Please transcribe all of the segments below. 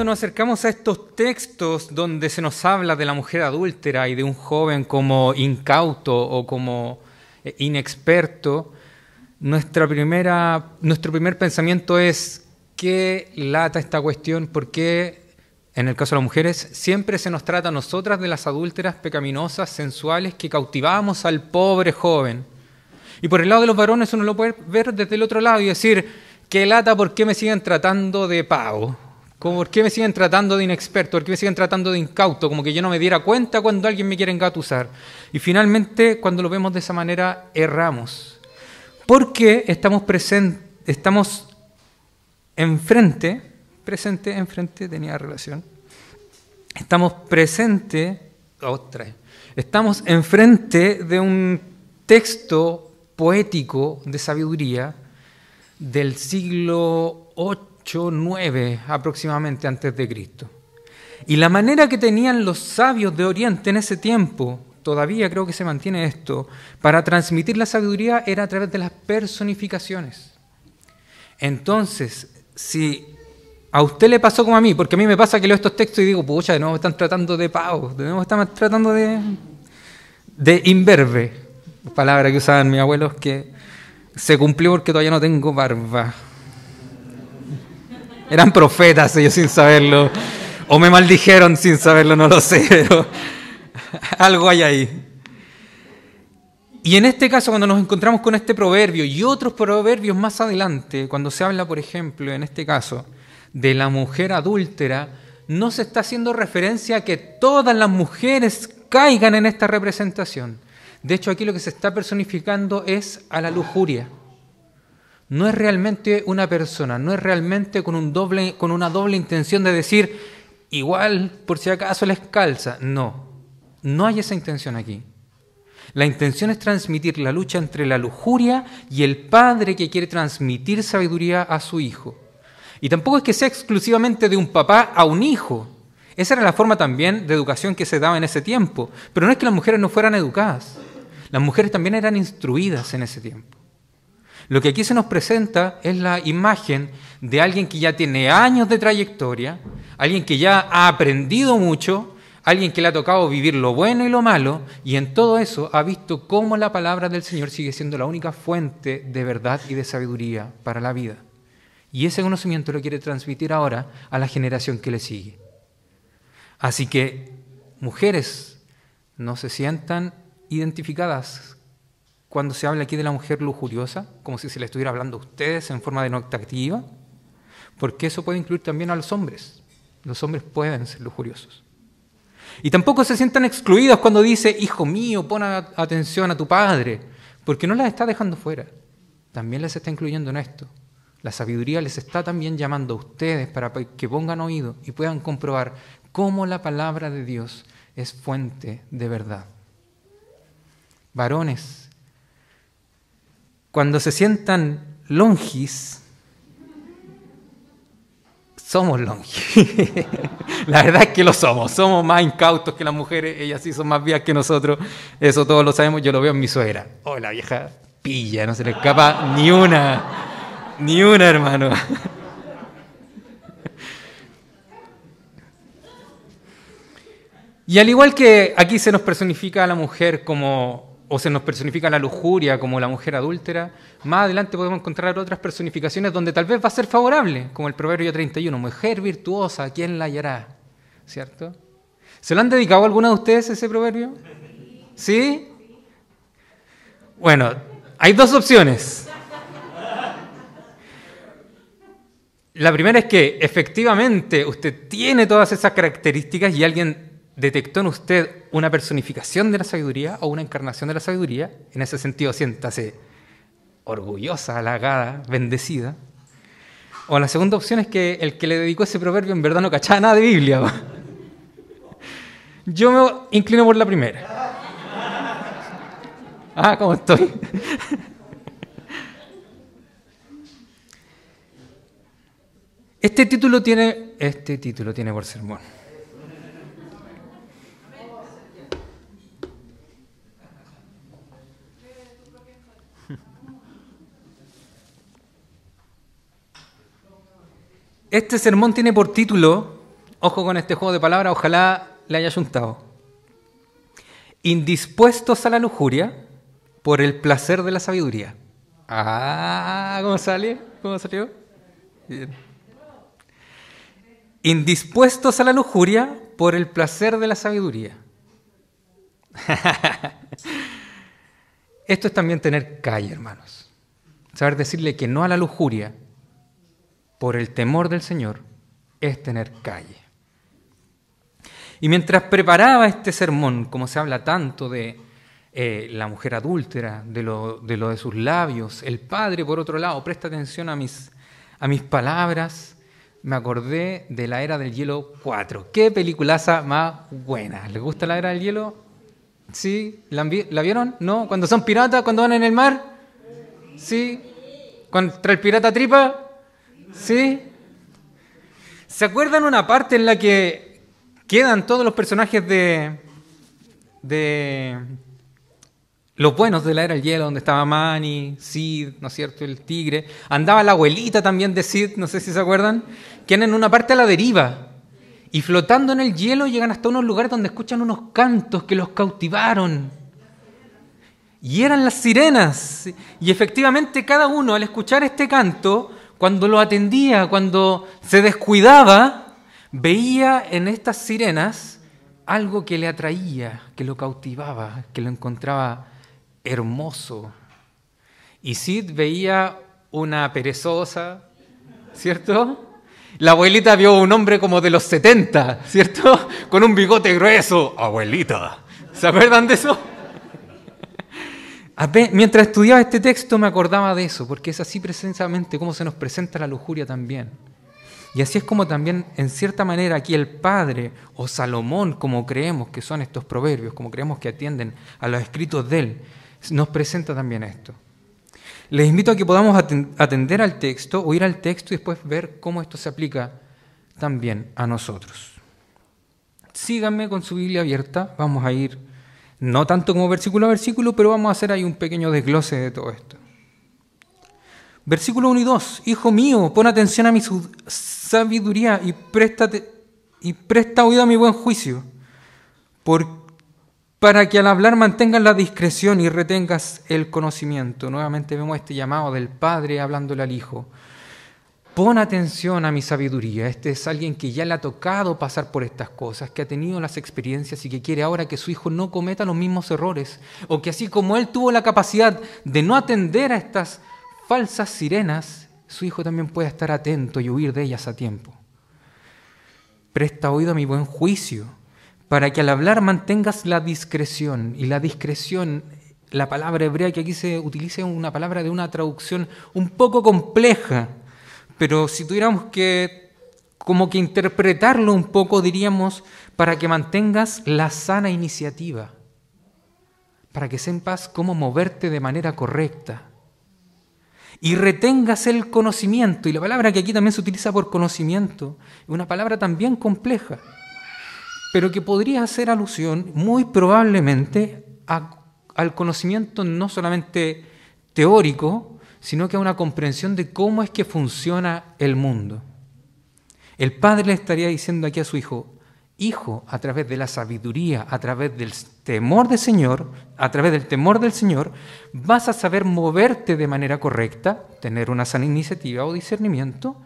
cuando nos acercamos a estos textos donde se nos habla de la mujer adúltera y de un joven como incauto o como eh, inexperto, nuestra primera, nuestro primer pensamiento es qué lata esta cuestión, por qué en el caso de las mujeres siempre se nos trata a nosotras de las adúlteras pecaminosas, sensuales, que cautivamos al pobre joven. Y por el lado de los varones uno lo puede ver desde el otro lado y decir, qué lata, ¿por qué me siguen tratando de pavo? ¿Por qué me siguen tratando de inexperto? ¿Por qué me siguen tratando de incauto? Como que yo no me diera cuenta cuando alguien me quiere engatusar. Y finalmente, cuando lo vemos de esa manera, erramos. Porque estamos presentes, estamos enfrente, presente, enfrente, tenía relación. Estamos presente, otra, estamos enfrente de un texto poético de sabiduría del siglo VIII 8, 9 aproximadamente antes de Cristo. Y la manera que tenían los sabios de Oriente en ese tiempo, todavía creo que se mantiene esto, para transmitir la sabiduría era a través de las personificaciones. Entonces, si a usted le pasó como a mí, porque a mí me pasa que leo estos textos y digo, pucha, de nuevo están tratando de pavo, de nuevo están tratando de, de imberbe, palabra que usaban mis abuelos, que se cumplió porque todavía no tengo barba. Eran profetas ellos sin saberlo. O me maldijeron sin saberlo, no lo sé, pero algo hay ahí. Y en este caso, cuando nos encontramos con este proverbio y otros proverbios más adelante, cuando se habla, por ejemplo, en este caso, de la mujer adúltera, no se está haciendo referencia a que todas las mujeres caigan en esta representación. De hecho, aquí lo que se está personificando es a la lujuria no es realmente una persona, no es realmente con, un doble, con una doble intención de decir, igual por si acaso les calza. No, no hay esa intención aquí. La intención es transmitir la lucha entre la lujuria y el padre que quiere transmitir sabiduría a su hijo. Y tampoco es que sea exclusivamente de un papá a un hijo. Esa era la forma también de educación que se daba en ese tiempo. Pero no es que las mujeres no fueran educadas. Las mujeres también eran instruidas en ese tiempo. Lo que aquí se nos presenta es la imagen de alguien que ya tiene años de trayectoria, alguien que ya ha aprendido mucho, alguien que le ha tocado vivir lo bueno y lo malo, y en todo eso ha visto cómo la palabra del Señor sigue siendo la única fuente de verdad y de sabiduría para la vida. Y ese conocimiento lo quiere transmitir ahora a la generación que le sigue. Así que, mujeres, no se sientan identificadas cuando se habla aquí de la mujer lujuriosa, como si se le estuviera hablando a ustedes en forma de nota activa, porque eso puede incluir también a los hombres. Los hombres pueden ser lujuriosos. Y tampoco se sientan excluidos cuando dice, hijo mío, pon atención a tu padre, porque no las está dejando fuera. También les está incluyendo en esto. La sabiduría les está también llamando a ustedes para que pongan oído y puedan comprobar cómo la palabra de Dios es fuente de verdad. Varones, cuando se sientan longis, somos longis. la verdad es que lo somos. Somos más incautos que las mujeres. Ellas sí son más vías que nosotros. Eso todos lo sabemos. Yo lo veo en mi suegra. Oh, la vieja pilla. No se le escapa ni una. Ni una, hermano. Y al igual que aquí se nos personifica a la mujer como o se nos personifica la lujuria como la mujer adúltera, más adelante podemos encontrar otras personificaciones donde tal vez va a ser favorable, como el Proverbio 31, mujer virtuosa, ¿quién la hallará? ¿Cierto? ¿Se lo han dedicado a alguna de ustedes ese proverbio? ¿Sí? Bueno, hay dos opciones. La primera es que efectivamente usted tiene todas esas características y alguien detectó en usted una personificación de la sabiduría o una encarnación de la sabiduría, en ese sentido siéntase orgullosa, halagada, bendecida. O la segunda opción es que el que le dedicó ese proverbio en verdad no cachaba nada de Biblia. Yo me inclino por la primera. Ah, ¿cómo estoy? Este título tiene, este título tiene por sermón. Este sermón tiene por título Ojo con este juego de palabras, ojalá le haya juntado. Indispuestos a la lujuria por el placer de la sabiduría. Ah, ¿cómo sale? ¿Cómo salió? Indispuestos a la lujuria por el placer de la sabiduría. Esto es también tener calle, hermanos. Saber decirle que no a la lujuria por el temor del Señor es tener calle. Y mientras preparaba este sermón, como se habla tanto de eh, la mujer adúltera, de lo, de sus labios, el padre, por otro lado, presta atención a mis, a mis palabras, me acordé de la Era del Hielo 4. ¿Qué peliculaza más buena? ¿Les gusta la Era del Hielo? ¿Sí? ¿La, ¿La vieron? ¿No? ¿Cuando son piratas? ¿Cuando van en el mar? ¿Sí? ¿Contra el pirata tripa? ¿Sí? ¿Se acuerdan una parte en la que quedan todos los personajes de, de los buenos de la era del hielo, donde estaba Manny, Sid, ¿no es cierto? El tigre. Andaba la abuelita también de Sid, no sé si se acuerdan, que en una parte a la deriva. Y flotando en el hielo llegan hasta unos lugares donde escuchan unos cantos que los cautivaron. Y eran las sirenas. Y efectivamente cada uno al escuchar este canto, cuando lo atendía, cuando se descuidaba, veía en estas sirenas algo que le atraía, que lo cautivaba, que lo encontraba hermoso. Y Sid veía una perezosa, ¿cierto? La abuelita vio un hombre como de los 70, ¿cierto? Con un bigote grueso. Abuelita. ¿Se acuerdan de eso? Mientras estudiaba este texto me acordaba de eso, porque es así precisamente como se nos presenta la lujuria también. Y así es como también, en cierta manera, aquí el Padre o Salomón, como creemos que son estos proverbios, como creemos que atienden a los escritos de él, nos presenta también esto. Les invito a que podamos atender al texto, oír al texto y después ver cómo esto se aplica también a nosotros. Síganme con su Biblia abierta, vamos a ir no tanto como versículo a versículo, pero vamos a hacer ahí un pequeño desglose de todo esto. Versículo 1 y 2. Hijo mío, pon atención a mi sabiduría y, préstate, y presta oído a mi buen juicio, porque para que al hablar mantengas la discreción y retengas el conocimiento. Nuevamente vemos este llamado del Padre hablándole al Hijo. Pon atención a mi sabiduría. Este es alguien que ya le ha tocado pasar por estas cosas, que ha tenido las experiencias y que quiere ahora que su hijo no cometa los mismos errores. O que así como él tuvo la capacidad de no atender a estas falsas sirenas, su hijo también pueda estar atento y huir de ellas a tiempo. Presta oído a mi buen juicio para que al hablar mantengas la discreción. Y la discreción, la palabra hebrea que aquí se utiliza es una palabra de una traducción un poco compleja, pero si tuviéramos que como que interpretarlo un poco, diríamos, para que mantengas la sana iniciativa, para que sepas cómo moverte de manera correcta y retengas el conocimiento. Y la palabra que aquí también se utiliza por conocimiento una palabra también compleja pero que podría hacer alusión muy probablemente al conocimiento no solamente teórico, sino que a una comprensión de cómo es que funciona el mundo. El padre le estaría diciendo aquí a su hijo, hijo, a través de la sabiduría, a través del temor del Señor, a través del temor del Señor, vas a saber moverte de manera correcta, tener una sana iniciativa o discernimiento,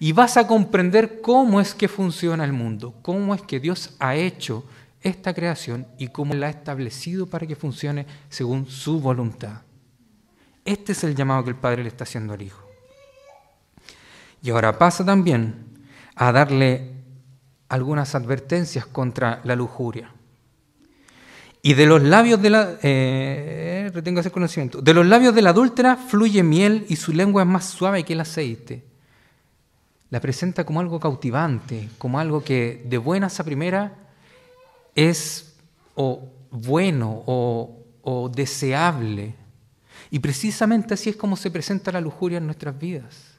y vas a comprender cómo es que funciona el mundo, cómo es que Dios ha hecho esta creación y cómo la ha establecido para que funcione según su voluntad. Este es el llamado que el Padre le está haciendo al Hijo. Y ahora pasa también a darle algunas advertencias contra la lujuria. Y de los labios de la eh, ese conocimiento. De los labios de la adúltera fluye miel y su lengua es más suave que el aceite. La presenta como algo cautivante, como algo que de buenas a primera es o bueno o deseable. Y precisamente así es como se presenta la lujuria en nuestras vidas.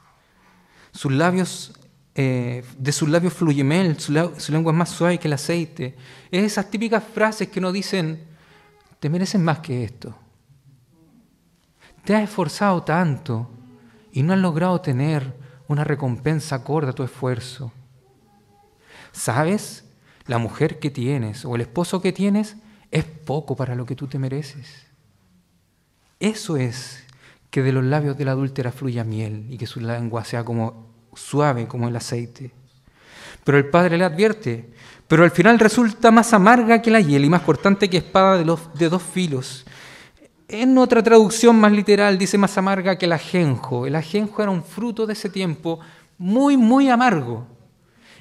Sus labios eh, de sus labios fluye mel, su, lengua es más suave que el aceite. Es esas típicas frases que nos dicen, te mereces más que esto. Te has esforzado tanto y no has logrado tener una recompensa acorde a tu esfuerzo. ¿sabes? La mujer que tienes o el esposo que tienes es poco para lo que tú te mereces. Eso es que de los labios de la adúltera fluya miel y que su lengua sea como suave como el aceite. Pero el padre le advierte, pero al final resulta más amarga que la hiel y más cortante que espada de, de dos filos. En otra traducción más literal dice más amarga que el ajenjo. El ajenjo era un fruto de ese tiempo muy, muy amargo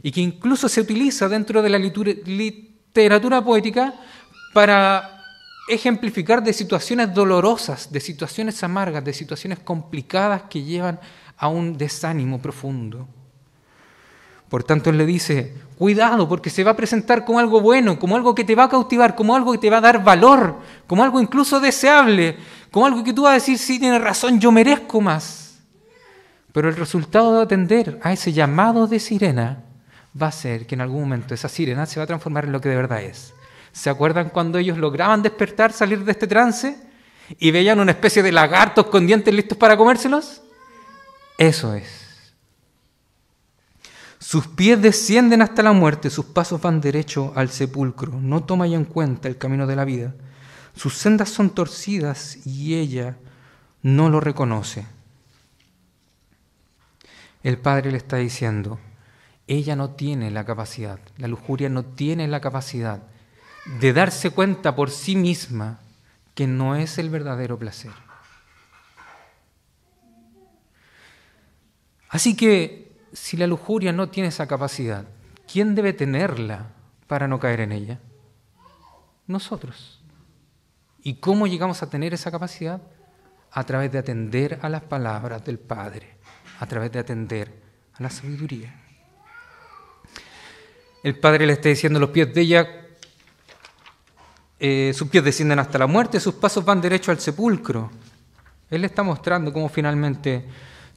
y que incluso se utiliza dentro de la literatura poética para ejemplificar de situaciones dolorosas, de situaciones amargas, de situaciones complicadas que llevan a un desánimo profundo. Por tanto, él le dice, cuidado, porque se va a presentar como algo bueno, como algo que te va a cautivar, como algo que te va a dar valor, como algo incluso deseable, como algo que tú vas a decir, sí, tienes razón, yo merezco más. Pero el resultado de atender a ese llamado de sirena va a ser que en algún momento esa sirena se va a transformar en lo que de verdad es. ¿Se acuerdan cuando ellos lograban despertar, salir de este trance y veían una especie de lagartos con dientes listos para comérselos? Eso es. Sus pies descienden hasta la muerte, sus pasos van derecho al sepulcro. No toma ya en cuenta el camino de la vida. Sus sendas son torcidas y ella no lo reconoce. El padre le está diciendo, ella no tiene la capacidad, la lujuria no tiene la capacidad de darse cuenta por sí misma que no es el verdadero placer. Así que si la lujuria no tiene esa capacidad, ¿quién debe tenerla para no caer en ella? Nosotros. ¿Y cómo llegamos a tener esa capacidad? A través de atender a las palabras del Padre, a través de atender a la sabiduría. El Padre le está diciendo los pies de ella, eh, sus pies descienden hasta la muerte, sus pasos van derecho al sepulcro. Él le está mostrando cómo finalmente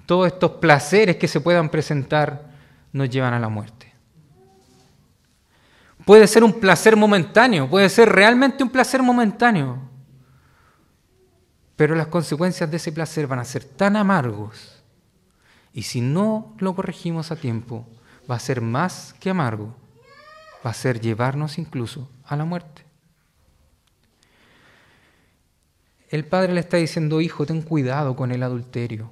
todos estos placeres que se puedan presentar nos llevan a la muerte. Puede ser un placer momentáneo, puede ser realmente un placer momentáneo, pero las consecuencias de ese placer van a ser tan amargos y si no lo corregimos a tiempo, va a ser más que amargo va a ser llevarnos incluso a la muerte. El padre le está diciendo, hijo, ten cuidado con el adulterio,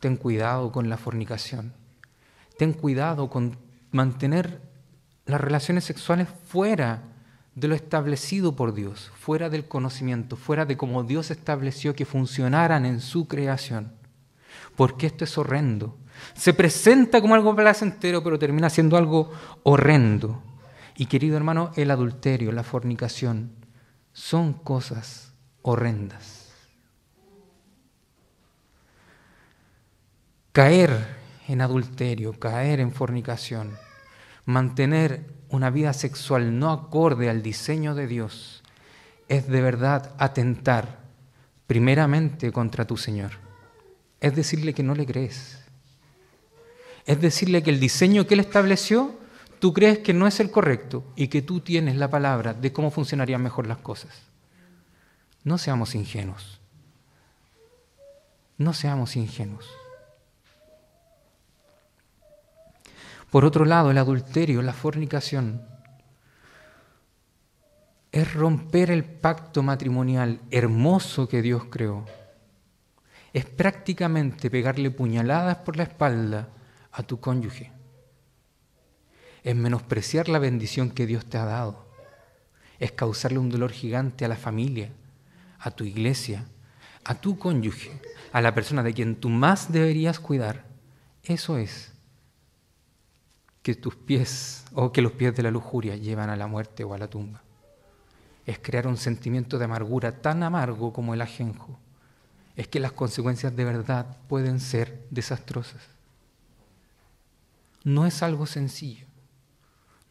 ten cuidado con la fornicación, ten cuidado con mantener las relaciones sexuales fuera de lo establecido por Dios, fuera del conocimiento, fuera de cómo Dios estableció que funcionaran en su creación. Porque esto es horrendo. Se presenta como algo placentero, pero termina siendo algo horrendo. Y querido hermano, el adulterio, la fornicación, son cosas horrendas. Caer en adulterio, caer en fornicación, mantener una vida sexual no acorde al diseño de Dios, es de verdad atentar primeramente contra tu Señor. Es decirle que no le crees. Es decirle que el diseño que Él estableció tú crees que no es el correcto y que tú tienes la palabra de cómo funcionarían mejor las cosas. No seamos ingenuos. No seamos ingenuos. Por otro lado, el adulterio, la fornicación, es romper el pacto matrimonial hermoso que Dios creó. Es prácticamente pegarle puñaladas por la espalda a tu cónyuge es menospreciar la bendición que Dios te ha dado, es causarle un dolor gigante a la familia, a tu iglesia, a tu cónyuge, a la persona de quien tú más deberías cuidar. Eso es que tus pies o que los pies de la lujuria llevan a la muerte o a la tumba. Es crear un sentimiento de amargura tan amargo como el ajenjo. Es que las consecuencias de verdad pueden ser desastrosas. No es algo sencillo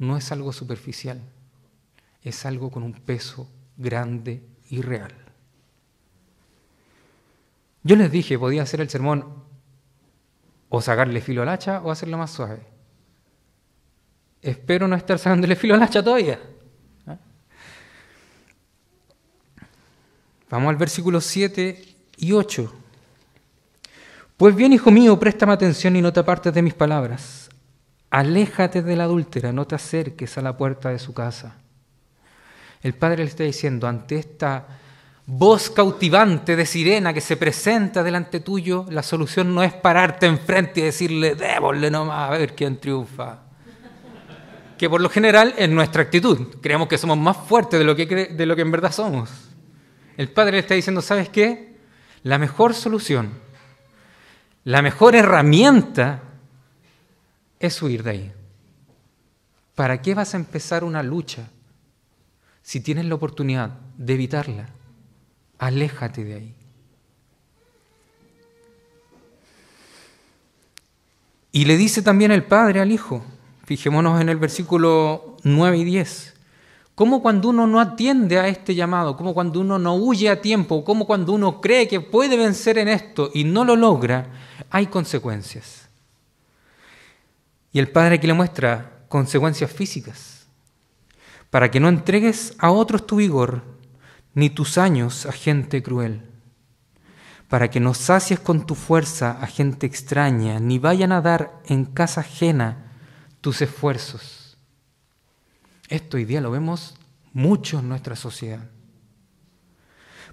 no es algo superficial, es algo con un peso grande y real. Yo les dije, podía hacer el sermón o sacarle filo al hacha o hacerlo más suave. Espero no estar sacándole filo al hacha todavía. ¿Ah? Vamos al versículo 7 y 8. Pues bien, hijo mío, préstame atención y no te apartes de mis palabras aléjate de la adúltera, no te acerques a la puerta de su casa. El padre le está diciendo, ante esta voz cautivante de sirena que se presenta delante tuyo, la solución no es pararte enfrente y decirle, démosle nomás a ver quién triunfa. Que por lo general es nuestra actitud. Creemos que somos más fuertes de lo que, de lo que en verdad somos. El padre le está diciendo, ¿sabes qué? La mejor solución, la mejor herramienta es huir de ahí. ¿Para qué vas a empezar una lucha si tienes la oportunidad de evitarla? Aléjate de ahí. Y le dice también el padre al hijo, fijémonos en el versículo 9 y 10, como cuando uno no atiende a este llamado, como cuando uno no huye a tiempo, como cuando uno cree que puede vencer en esto y no lo logra, hay consecuencias. Y el padre aquí le muestra consecuencias físicas, para que no entregues a otros tu vigor, ni tus años a gente cruel, para que no sacies con tu fuerza a gente extraña, ni vayan a dar en casa ajena tus esfuerzos. Esto hoy día lo vemos mucho en nuestra sociedad.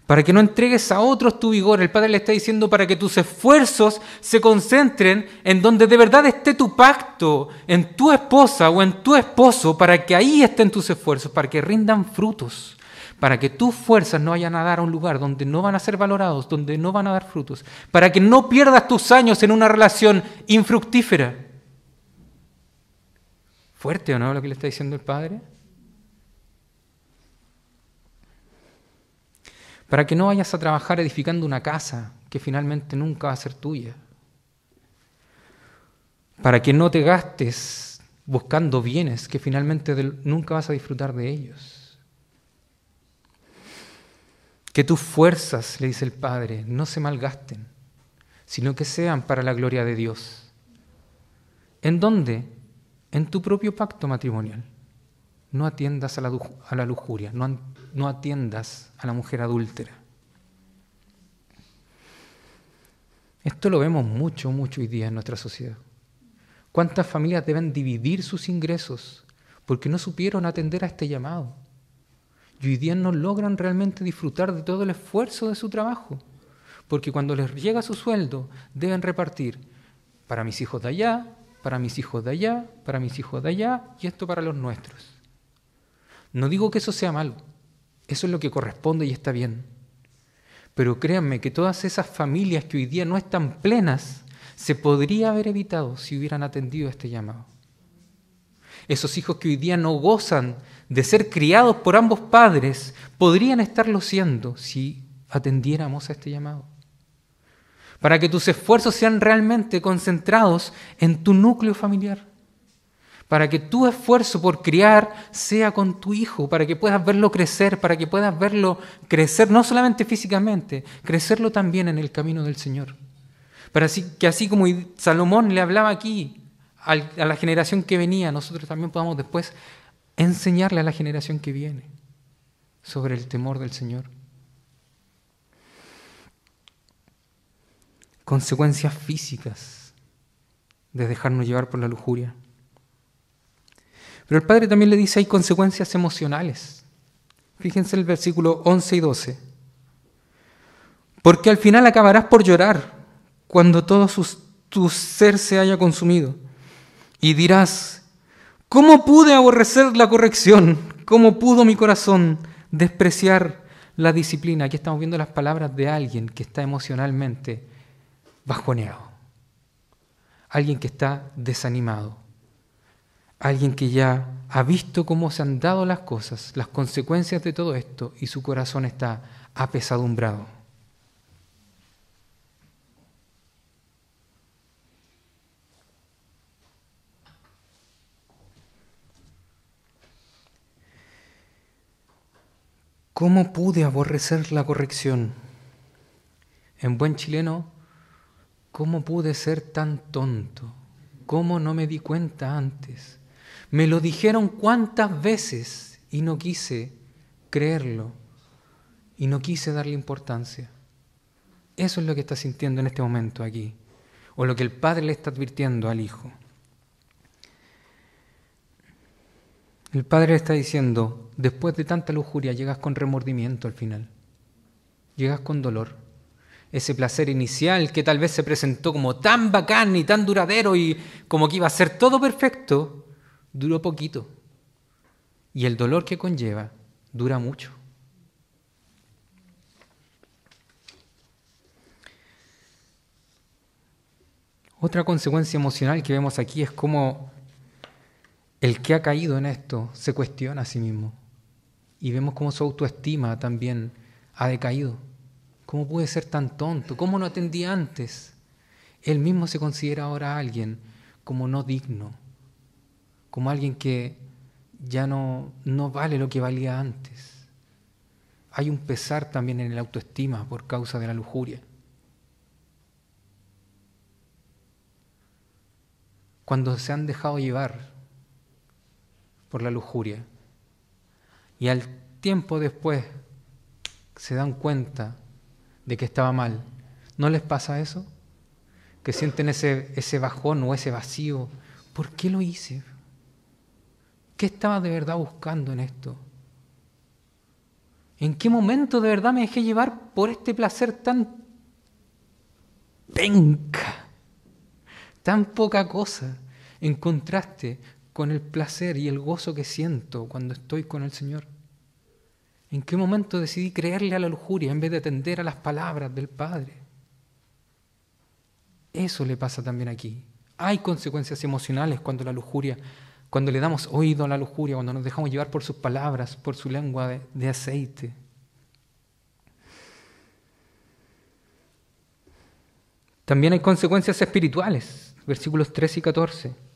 Para que no entregues a otros tu vigor, el Padre le está diciendo para que tus esfuerzos se concentren en donde de verdad esté tu pacto, en tu esposa o en tu esposo, para que ahí estén tus esfuerzos, para que rindan frutos para que tus fuerzas no vayan a dar a un lugar donde no van a ser valorados, donde no van a dar frutos, para que no pierdas tus años en una relación infructífera. ¿Fuerte o no lo que le está diciendo el Padre? Para que no vayas a trabajar edificando una casa que finalmente nunca va a ser tuya. Para que no te gastes buscando bienes que finalmente nunca vas a disfrutar de ellos que tus fuerzas, le dice el Padre, no se malgasten, sino que sean para la gloria de Dios. ¿En dónde? En tu propio pacto matrimonial. No atiendas a la, lujuria, no, no atiendas a la mujer adúltera. Esto lo vemos mucho, mucho hoy día en nuestra sociedad. ¿Cuántas familias deben dividir sus ingresos porque no supieron atender a este llamado? Y hoy día no logran realmente disfrutar de todo el esfuerzo de su trabajo, porque cuando les llega su sueldo deben repartir para mis hijos de allá, para mis hijos de allá, para mis hijos de allá y esto para los nuestros. No digo que eso sea malo, eso es lo que corresponde y está bien. Pero créanme que todas esas familias que hoy día no están plenas se podría haber evitado si hubieran atendido este llamado. Esos hijos que hoy día no gozan de ser criados por ambos padres, podrían estarlo siendo si atendiéramos a este llamado. Para que tus esfuerzos sean realmente concentrados en tu núcleo familiar. Para que tu esfuerzo por criar sea con tu hijo, para que puedas verlo crecer, para que puedas verlo crecer no solamente físicamente, crecerlo también en el camino del Señor. Para que así como Salomón le hablaba aquí a la generación que venía, nosotros también podamos después enseñarle a la generación que viene sobre el temor del Señor. Consecuencias físicas de dejarnos llevar por la lujuria. Pero el Padre también le dice hay consecuencias emocionales. Fíjense el versículo 11 y 12. Porque al final acabarás por llorar cuando todo tu ser se haya consumido. Y dirás, ¿Cómo pude aborrecer la corrección? ¿Cómo pudo mi corazón despreciar la disciplina? Aquí estamos viendo las palabras de alguien que está emocionalmente bajoneado. Alguien que está desanimado. Alguien que ya ha visto cómo se han dado las cosas, las consecuencias de todo esto y su corazón está apesadumbrado. ¿Cómo pude aborrecer la corrección? En buen chileno, ¿cómo pude ser tan tonto? ¿Cómo no me di cuenta antes? Me lo dijeron cuántas veces y no quise creerlo y no quise darle importancia. Eso es lo que está sintiendo en este momento aquí, o lo que el padre le está advirtiendo al hijo. El Padre está diciendo, después de tanta lujuria llegas con remordimiento al final, llegas con dolor. Ese placer inicial que tal vez se presentó como tan bacán y tan duradero y como que iba a ser todo perfecto, duró poquito. Y el dolor que conlleva dura mucho. Otra consecuencia emocional que vemos aquí es cómo el que ha caído en esto se cuestiona a sí mismo. Y vemos cómo su autoestima también ha decaído. ¿Cómo puede ser tan tonto? ¿Cómo no atendí antes? Él mismo se considera ahora alguien como no digno, como alguien que ya no, no vale lo que valía antes. Hay un pesar también en la autoestima por causa de la lujuria. cuando se han dejado llevar por la lujuria y al tiempo después se dan cuenta de que estaba mal, ¿no les pasa eso? Que sienten ese, ese bajón o ese vacío. ¿Por qué lo hice? ¿Qué estaba de verdad buscando en esto? ¿En qué momento de verdad me dejé llevar por este placer tan penca? tan poca cosa en contraste con el placer y el gozo que siento cuando estoy con el Señor. ¿En qué momento decidí creerle a la lujuria en vez de atender a las palabras del Padre? Eso le pasa también aquí. Hay consecuencias emocionales cuando la lujuria, cuando le damos oído a la lujuria, cuando nos dejamos llevar por sus palabras, por su lengua de, aceite. También hay consecuencias espirituales versículos 13 y 14.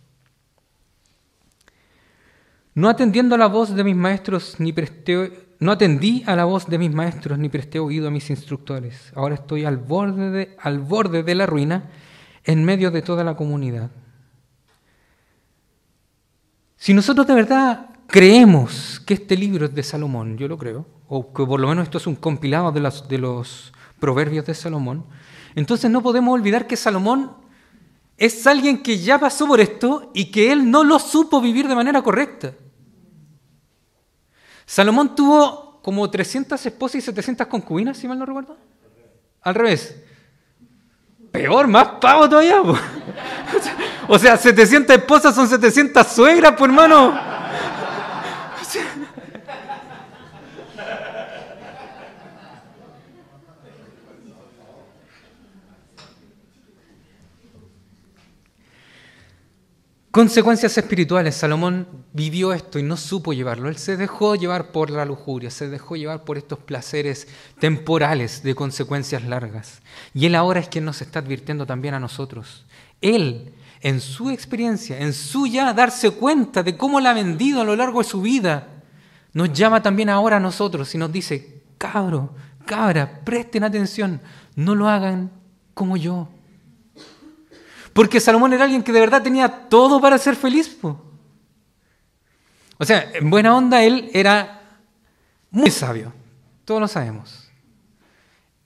No atendiendo a la voz de mis maestros, ni presté, no atendí a la voz de mis maestros, ni presté oído a mis instructores. Ahora estoy al borde de, al borde de la ruina, en medio de toda la comunidad. Si nosotros de verdad creemos que este libro es de Salomón, yo lo creo, o que por lo menos esto es un compilado de los, de los proverbios de Salomón, entonces no podemos olvidar que Salomón es alguien que ya pasó por esto y que él no lo supo vivir de manera correcta. Salomón tuvo como 300 esposas y 700 concubinas, si mal no recuerdo. Al revés. Peor, más pavo todavía. O sea, 700 esposas son 700 suegras, pues hermano. Consecuencias espirituales. Salomón vivió esto y no supo llevarlo. Él se dejó llevar por la lujuria, se dejó llevar por estos placeres temporales de consecuencias largas. Y él ahora es quien nos está advirtiendo también a nosotros. Él, en su experiencia, en su ya darse cuenta de cómo la ha vendido a lo largo de su vida, nos llama también ahora a nosotros y nos dice, cabro, cabra, presten atención, no lo hagan como yo. Porque Salomón era alguien que de verdad tenía todo para ser feliz. O sea, en buena onda él era muy sabio, todos lo sabemos.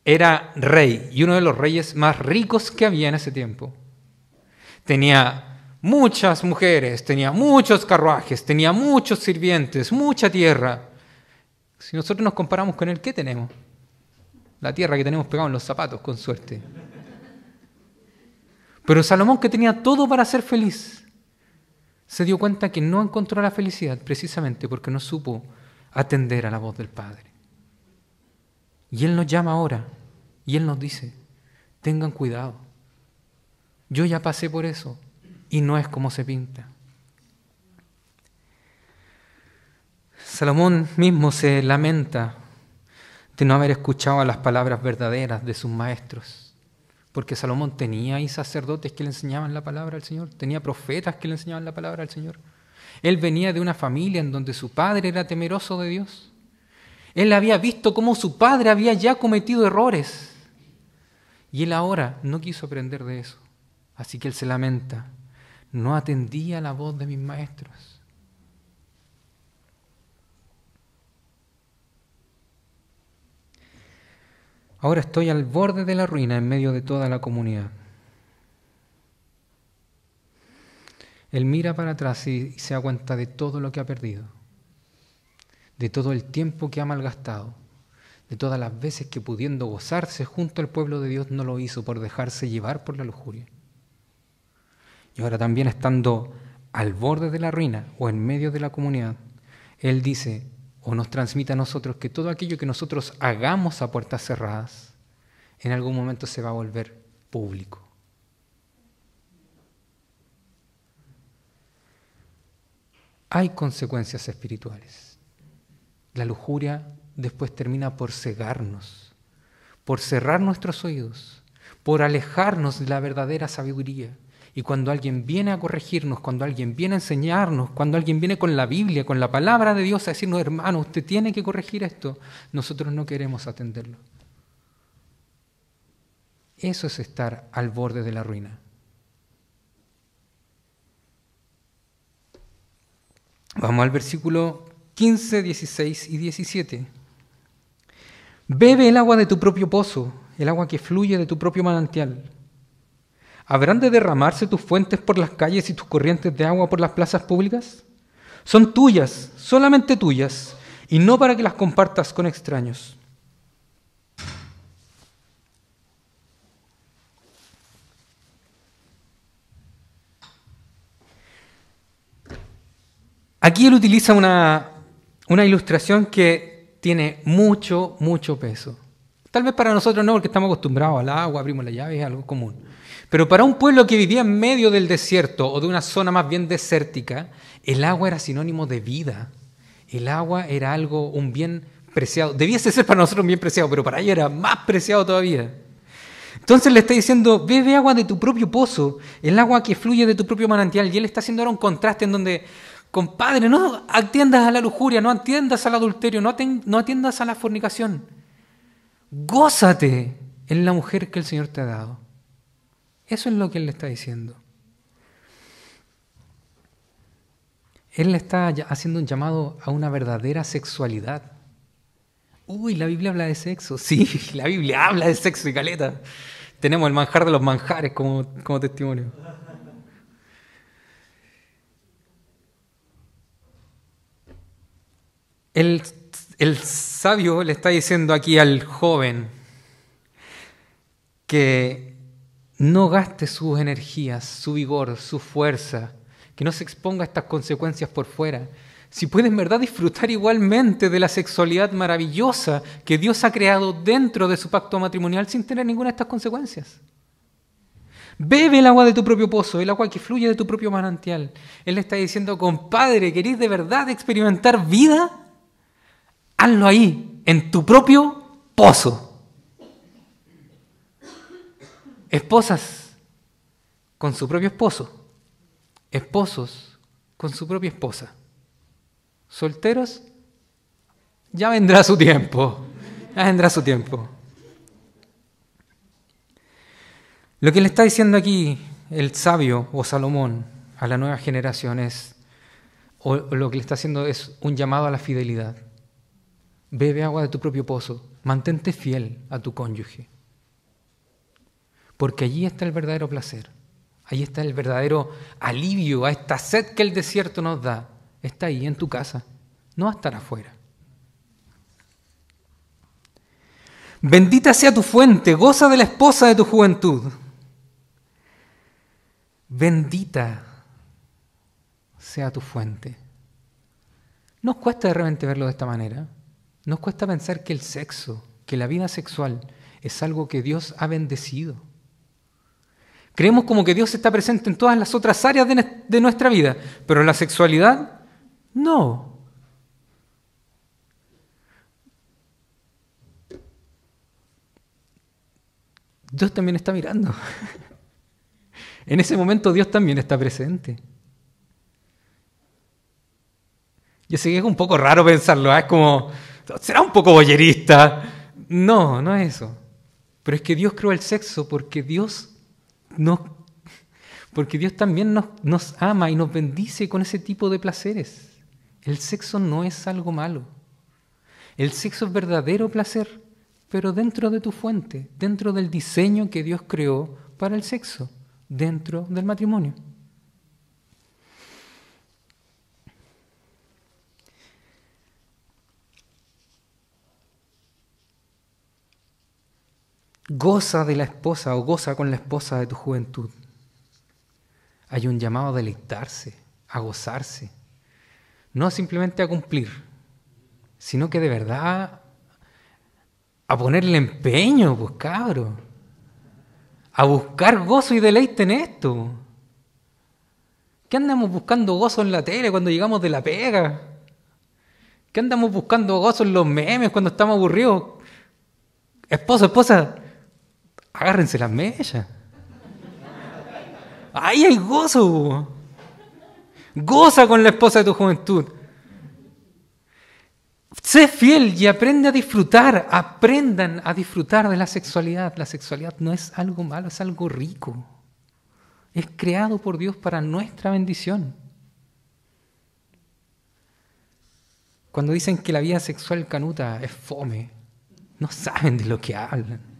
Era rey y uno de los reyes más ricos que había en ese tiempo. Tenía muchas mujeres, tenía muchos carruajes, tenía muchos sirvientes, mucha tierra. Si nosotros nos comparamos con él, ¿qué tenemos? La tierra que tenemos pegado en los zapatos, con suerte. Pero Salomón, que tenía todo para ser feliz, se dio cuenta que no encontró la felicidad precisamente porque no supo atender a la voz del Padre. Y Él nos llama ahora y Él nos dice, tengan cuidado. Yo ya pasé por eso y no es como se pinta. Salomón mismo se lamenta de no haber escuchado las palabras verdaderas de sus maestros. Porque Salomón tenía ahí sacerdotes que le enseñaban la palabra al Señor, tenía profetas que le enseñaban la palabra al Señor. Él venía de una familia en donde su padre era temeroso de Dios. Él había visto cómo su padre había ya cometido errores. Y él ahora no quiso aprender de eso. Así que él se lamenta. No atendía la voz de mis maestros. Ahora estoy al borde de la ruina en medio de toda la comunidad. Él mira para atrás y se da cuenta de todo lo que ha perdido. de todo el tiempo que ha malgastado, de todas las veces que pudiendo gozarse junto al pueblo de Dios no lo hizo por dejarse llevar por la lujuria. Y ahora también estando al borde de la ruina o en medio de la comunidad, Él dice o nos transmite a nosotros que todo aquello que nosotros hagamos a puertas cerradas, en algún momento se va a volver público. Hay consecuencias espirituales. La lujuria después termina por cegarnos, por cerrar nuestros oídos, por alejarnos de la verdadera sabiduría. Y cuando alguien viene a corregirnos, cuando alguien viene a enseñarnos, cuando alguien viene con la Biblia, con la palabra de Dios a decirnos, hermano, usted tiene que corregir esto, nosotros no queremos atenderlo. Eso es estar al borde de la ruina. Vamos al versículo 15, 16 y 17. Bebe el agua de tu propio pozo, el agua que fluye de tu propio manantial. ¿Habrán de derramarse tus fuentes por las calles y tus corrientes de agua por las plazas públicas? Son tuyas, solamente tuyas, y no para que las compartas con extraños. Aquí él utiliza una, una ilustración que tiene mucho, mucho peso. Tal vez para nosotros no, porque estamos acostumbrados al agua, abrimos la llave, es algo común. Pero para un pueblo que vivía en medio del desierto o de una zona más bien desértica, el agua era sinónimo de vida. El agua era algo, un bien preciado. Debiese ser para nosotros un bien preciado, pero para ellos era más preciado todavía. Entonces le está diciendo, bebe agua de tu propio pozo, el agua que fluye de tu propio manantial. Y él está haciendo ahora un contraste en donde Compadre, no atiendas a la lujuria, no atiendas al adulterio, no, no atiendas a la fornicación. Gózate en la mujer que el Señor te ha dado. Eso es lo que Él le está diciendo. Él le está haciendo un llamado a una verdadera sexualidad. Uy, la Biblia habla de sexo. Sí, la Biblia habla de sexo y caleta. Tenemos el manjar de los manjares como, como testimonio. El, sabio le está diciendo aquí al joven que no gaste sus energías, su vigor, su fuerza, que no se exponga a estas consecuencias por fuera. Si puede en verdad disfrutar igualmente de la sexualidad maravillosa que Dios ha creado dentro de su pacto matrimonial sin tener ninguna de estas consecuencias. Bebe el agua de tu propio pozo, el agua que fluye de tu propio manantial. Él le está diciendo, compadre, ¿queréis de verdad experimentar vida? Hazlo ahí, en tu propio pozo. Esposas con su propio esposo. Esposos con su propia esposa. Solteros, ya vendrá su tiempo. Ya vendrá su tiempo. Lo que le está diciendo aquí el sabio o Salomón a la nueva generación es, o lo que le está haciendo es un llamado a la fidelidad. Bebe agua de tu propio pozo, mantente fiel a tu cónyuge. Porque allí está el verdadero placer, allí está el verdadero alivio a esta sed que el desierto nos da. Está ahí en tu casa, no va afuera. Bendita sea tu fuente, goza de la esposa de tu juventud. Bendita sea tu fuente. ¿Nos cuesta de repente verlo de esta manera? Nos cuesta pensar que el sexo, que la vida sexual es algo que Dios ha bendecido. Creemos como que Dios está presente en todas las otras áreas de, nuestra vida, pero en la sexualidad, no. Dios también está mirando. En ese momento Dios también está presente. Yo sé que es un poco raro pensarlo, ¿eh? es como, será un poco boyerista. No, no es eso. Pero es que Dios creó el sexo porque Dios no, porque Dios también nos, nos ama y nos bendice con ese tipo de placeres. El sexo no es algo malo. El sexo es verdadero placer, pero dentro de tu fuente, dentro del diseño que Dios creó para el sexo, dentro del matrimonio. Goza de la esposa o goza con la esposa de tu juventud. Hay un llamado a deleitarse, a gozarse, no simplemente a cumplir, sino que de verdad a ponerle empeño, pues cabro, a buscar gozo y deleite en esto. ¿Qué andamos buscando gozo en la tele cuando llegamos de la pega? ¿Qué andamos buscando gozo en los memes cuando estamos aburridos? Esposa, esposa, agárrense las mellas. Ahí hay gozo. Goza con la esposa de tu juventud. Sé fiel y aprende a disfrutar. Aprendan a disfrutar de la sexualidad. La sexualidad no es algo malo, es algo rico. Es creado por Dios para nuestra bendición. Cuando dicen que la vida sexual canuta es fome, no saben de lo que hablan.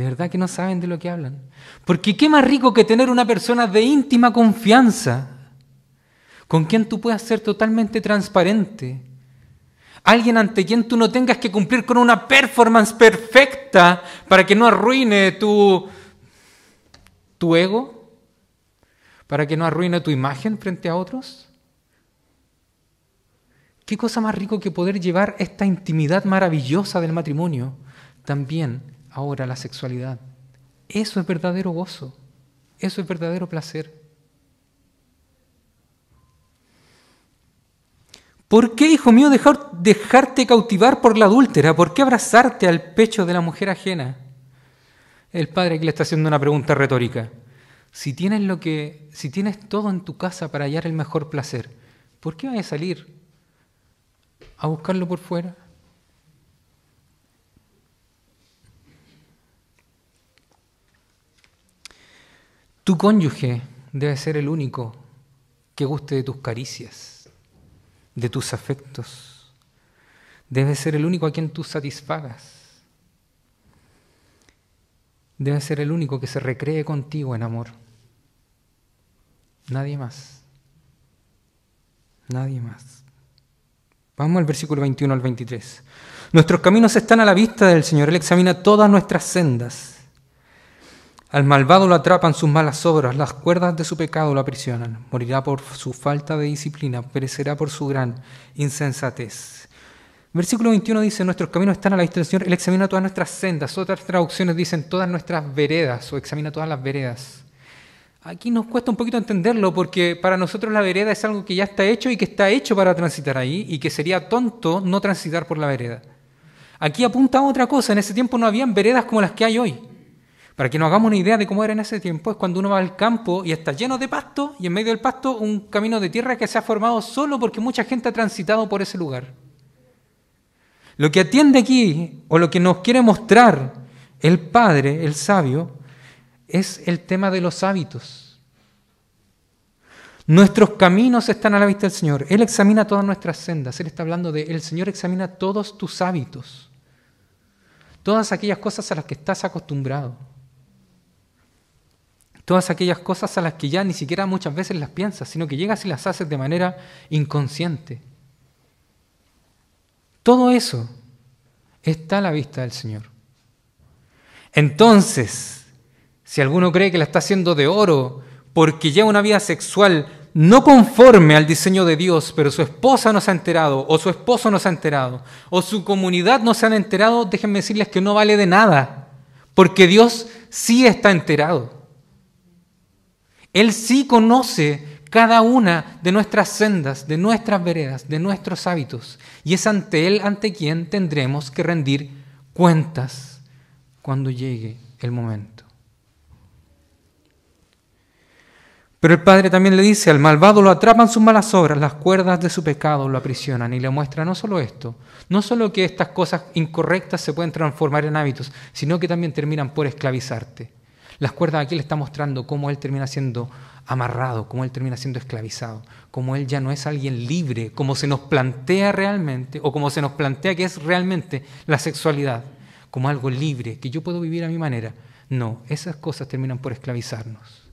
De verdad que no saben de lo que hablan. Porque qué más rico que tener una persona de íntima confianza, con quien tú puedas ser totalmente transparente. Alguien ante quien tú no tengas que cumplir con una performance perfecta para que no arruine tu, tu ego, para que no arruine tu imagen frente a otros. ¿Qué cosa más rico que poder llevar esta intimidad maravillosa del matrimonio también ahora la sexualidad? Eso es verdadero gozo, eso es verdadero placer. ¿Por qué, hijo mío, dejar, dejarte cautivar por la adúltera? ¿Por qué abrazarte al pecho de la mujer ajena? El padre aquí le está haciendo una pregunta retórica. Si tienes lo que, si tienes todo en tu casa para hallar el mejor placer, ¿por qué vas a salir a buscarlo por fuera. Tu cónyuge debe ser el único que guste de tus caricias, de tus afectos. Debe ser el único a quien tú satisfagas. Debe ser el único que se recree contigo en amor. Nadie más. Nadie más. Vamos al versículo 21 al 23. Nuestros caminos están a la vista del Señor. Él examina todas nuestras sendas. Al malvado lo atrapan sus malas obras, las cuerdas de su pecado lo aprisionan. Morirá por su falta de disciplina, perecerá por su gran insensatez. Versículo 21 dice, nuestros caminos están a la vista del Señor, Él examina todas nuestras sendas. Otras traducciones dicen todas nuestras veredas o examina todas las veredas. Aquí nos cuesta un poquito entenderlo porque para nosotros la vereda es algo que ya está hecho y que está hecho para transitar ahí y que sería tonto no transitar por la vereda. Aquí apunta a otra cosa, en ese tiempo no habían veredas como las que hay hoy. Para que nos hagamos una idea de cómo era en ese tiempo, es cuando uno va al campo y está lleno de pasto y en medio del pasto un camino de tierra que se ha formado solo porque mucha gente ha transitado por ese lugar. Lo que atiende aquí, o lo que nos quiere mostrar el Padre, el sabio, es el tema de los hábitos. Nuestros caminos están a la vista del Señor. Él examina todas nuestras sendas. Él está hablando de, el Señor examina todos tus hábitos. Todas aquellas cosas a las que estás acostumbrado. Todas aquellas cosas a las que ya ni siquiera muchas veces las piensas, sino que llegas y las haces de manera inconsciente. Todo eso está a la vista del Señor. Entonces, si alguno cree que la está haciendo de oro porque lleva una vida sexual no conforme al diseño de Dios, pero su esposa no se ha enterado, o su esposo no se ha enterado, o su comunidad no se han enterado, déjenme decirles que no vale de nada, porque Dios sí está enterado. Él sí conoce cada una de nuestras sendas, de nuestras veredas, de nuestros hábitos, y es ante Él ante quien tendremos que rendir cuentas cuando llegue el momento. Pero el Padre también le dice, al malvado lo atrapan sus malas obras, las cuerdas de su pecado lo aprisionan y le muestra no solo esto, no solo que estas cosas incorrectas se pueden transformar en hábitos, sino que también terminan por esclavizarte. Las cuerdas aquí le está mostrando cómo él termina siendo amarrado, cómo él termina siendo esclavizado, cómo él ya no es alguien libre, como se nos plantea realmente, o como se nos plantea que es realmente la sexualidad, como algo libre, que yo puedo vivir a mi manera. No, esas cosas terminan por esclavizarnos.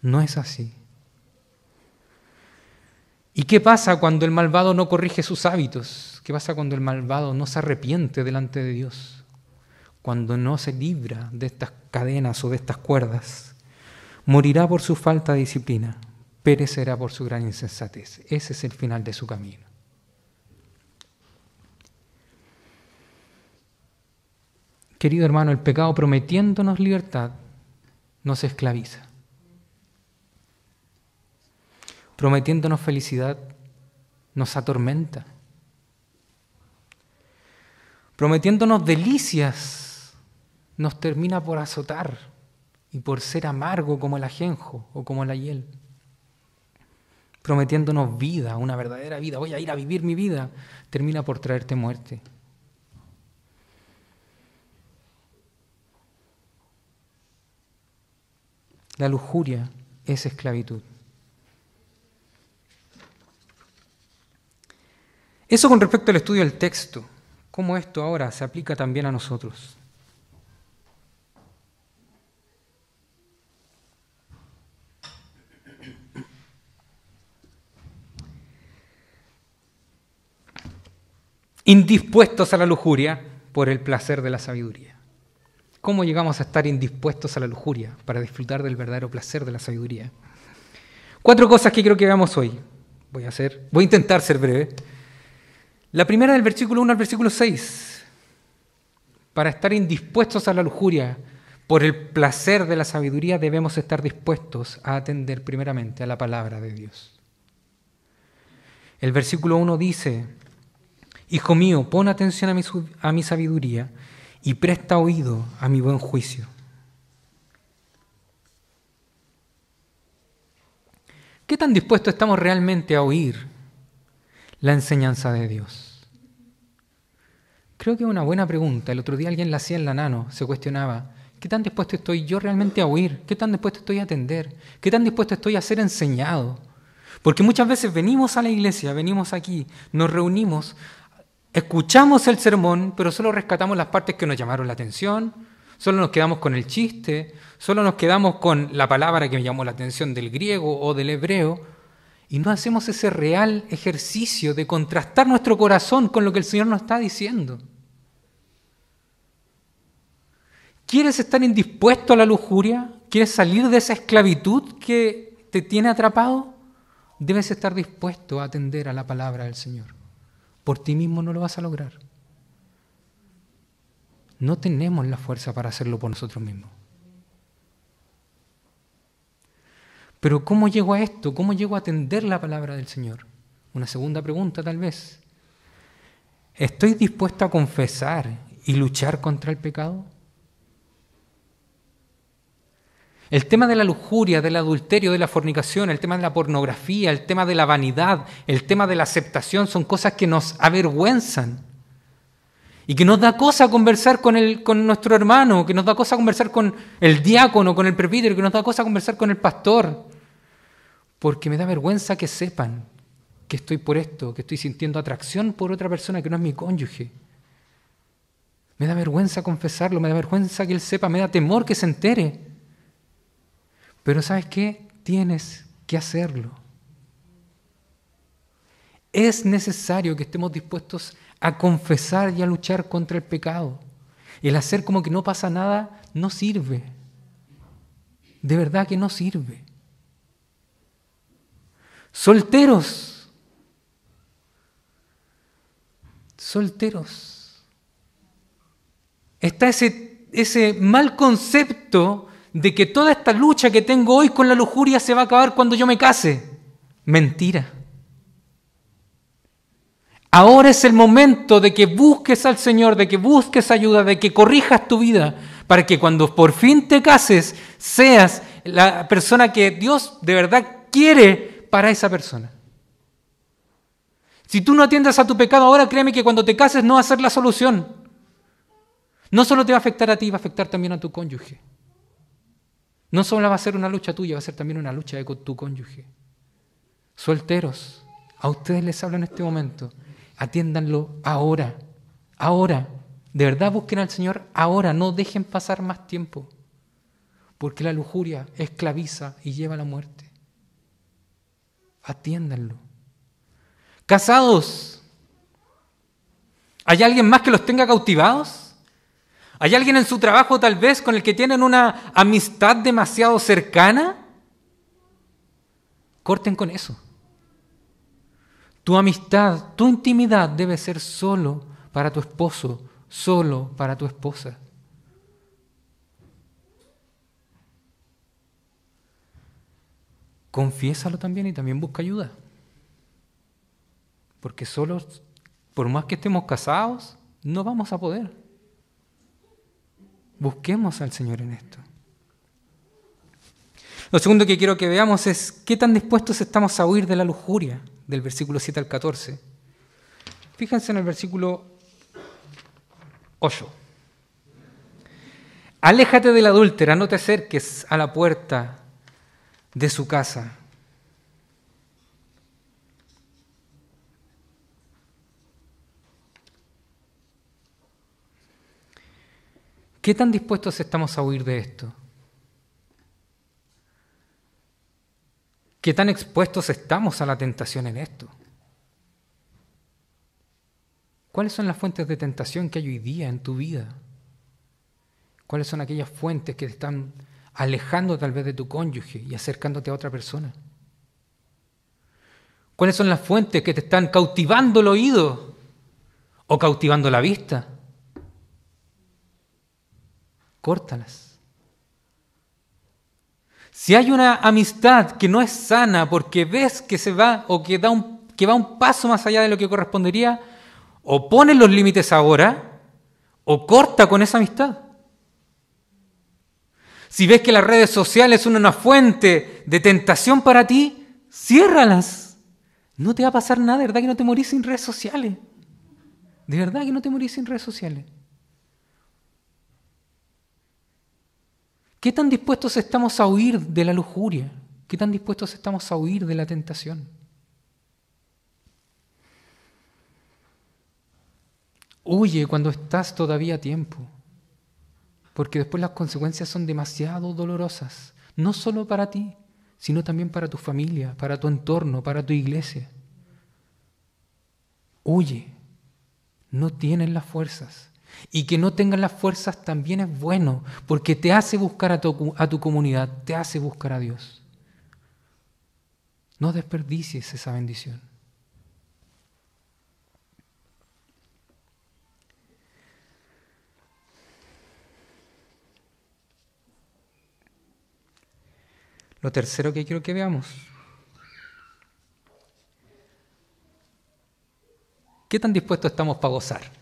No es así. ¿Y qué pasa cuando el malvado no corrige sus hábitos? ¿Qué pasa cuando el malvado no se arrepiente delante de Dios? Cuando no se libra de estas cadenas o de estas cuerdas, morirá por su falta de disciplina, perecerá por su gran insensatez. Ese es el final de su camino. Querido hermano, el pecado prometiéndonos libertad nos esclaviza. Prometiéndonos felicidad nos atormenta. Prometiéndonos delicias nos termina por azotar y por ser amargo como el ajenjo o como la hiel. Prometiéndonos vida, una verdadera vida, voy a ir a vivir mi vida, termina por traerte muerte. La lujuria es esclavitud. Eso con respecto al estudio del texto, cómo esto ahora se aplica también a nosotros. Indispuestos a la lujuria por el placer de la sabiduría. ¿Cómo llegamos a estar indispuestos a la lujuria para disfrutar del verdadero placer de la sabiduría? Cuatro cosas que creo que veamos hoy. Voy a, hacer, voy a intentar ser breve. La primera del versículo 1 al versículo 6. Para estar indispuestos a la lujuria por el placer de la sabiduría debemos estar dispuestos a atender primeramente a la palabra de Dios. El versículo 1 dice, Hijo mío, pon atención a mi, sabiduría y presta oído a mi buen juicio. ¿Qué tan dispuestos estamos realmente a oír la enseñanza de Dios? Creo que es una buena pregunta. El otro día alguien la hacía en la nano, se cuestionaba, ¿qué tan dispuesto estoy yo realmente a oír? ¿Qué tan dispuesto estoy a atender? ¿Qué tan dispuesto estoy a ser enseñado? Porque muchas veces venimos a la iglesia, venimos aquí, nos reunimos Escuchamos el sermón, pero solo rescatamos las partes que nos llamaron la atención, solo nos quedamos con el chiste, solo nos quedamos con la palabra que me llamó la atención del griego o del hebreo, y no hacemos ese real ejercicio de contrastar nuestro corazón con lo que el Señor nos está diciendo. ¿Quieres estar indispuesto a la lujuria? ¿Quieres salir de esa esclavitud que te tiene atrapado? Debes estar dispuesto a atender a la palabra del Señor. Por ti mismo no lo vas a lograr. No tenemos la fuerza para hacerlo por nosotros mismos. Pero ¿cómo llego a esto? ¿Cómo llego a atender la palabra del Señor? Una segunda pregunta tal vez. ¿Estoy dispuesto a confesar y luchar contra el pecado? El tema de la lujuria, del adulterio, de la fornicación, el tema de la pornografía, el tema de la vanidad, el tema de la aceptación son cosas que nos avergüenzan. Y que nos da cosa conversar con, el, con nuestro hermano, que nos da cosa conversar con el diácono, con el presbítero, que nos da cosa conversar con el pastor. Porque me da vergüenza que sepan que estoy por esto, que estoy sintiendo atracción por otra persona que no es mi cónyuge. Me da vergüenza confesarlo, me da vergüenza que él sepa, me da temor que se entere. Pero ¿sabes qué? Tienes que hacerlo. Es necesario que estemos dispuestos a confesar y a luchar contra el pecado. El hacer como que no pasa nada no sirve. De verdad que no sirve. Solteros. Solteros. Está ese, ese mal concepto de que toda esta lucha que tengo hoy con la lujuria se va a acabar cuando yo me case. Mentira. Ahora es el momento de que busques al Señor, de que busques ayuda, de que corrijas tu vida, para que cuando por fin te cases seas la persona que Dios de verdad quiere para esa persona. Si tú no atiendes a tu pecado ahora, créeme que cuando te cases no va a ser la solución. No solo te va a afectar a ti, va a afectar también a tu cónyuge. No solo va a ser una lucha tuya, va a ser también una lucha de tu cónyuge. Solteros, a ustedes les hablo en este momento. Atiéndanlo ahora, ahora. De verdad busquen al Señor ahora, no dejen pasar más tiempo. Porque la lujuria esclaviza y lleva a la muerte. Atiéndanlo. Casados, ¿hay alguien más que los tenga cautivados? ¿Hay alguien en su trabajo tal vez con el que tienen una amistad demasiado cercana? Corten con eso. Tu amistad, tu intimidad debe ser solo para tu esposo, solo para tu esposa. Confiésalo también y también busca ayuda. Porque solo, por más que estemos casados, no vamos a poder. Busquemos al Señor en esto. Lo segundo que quiero que veamos es qué tan dispuestos estamos a huir de la lujuria, del versículo 7 al 14. Fíjense en el versículo 8. Aléjate del adúltera, no te acerques a la puerta de su casa. ¿Qué tan dispuestos estamos a huir de esto? ¿Qué tan expuestos estamos a la tentación en esto? ¿Cuáles son las fuentes de tentación que hay hoy día en tu vida? ¿Cuáles son aquellas fuentes que te están alejando tal vez de tu cónyuge y acercándote a otra persona? ¿Cuáles son las fuentes que te están cautivando el oído o cautivando la vista? Córtalas. Si hay una amistad que no es sana porque ves que se va o que, da un, que va un paso más allá de lo que correspondería, o pones los límites ahora o corta con esa amistad. Si ves que las redes sociales son una fuente de tentación para ti, ciérralas. No te va a pasar nada, verdad que no te morís sin redes sociales. De verdad que no te morís sin redes sociales. ¿Qué tan dispuestos estamos a huir de la lujuria? ¿Qué tan dispuestos estamos a huir de la tentación? Huye cuando estás todavía a tiempo porque después las consecuencias son demasiado dolorosas, no solo para ti, sino también para tu familia, para tu entorno, para tu iglesia. Huye, no tienes las fuerzas. Y que no tengas las fuerzas también es bueno, porque te hace buscar a tu, a tu comunidad, te hace buscar a Dios. No desperdicies esa bendición. Lo tercero que quiero que veamos. ¿Qué tan dispuestos estamos para gozar?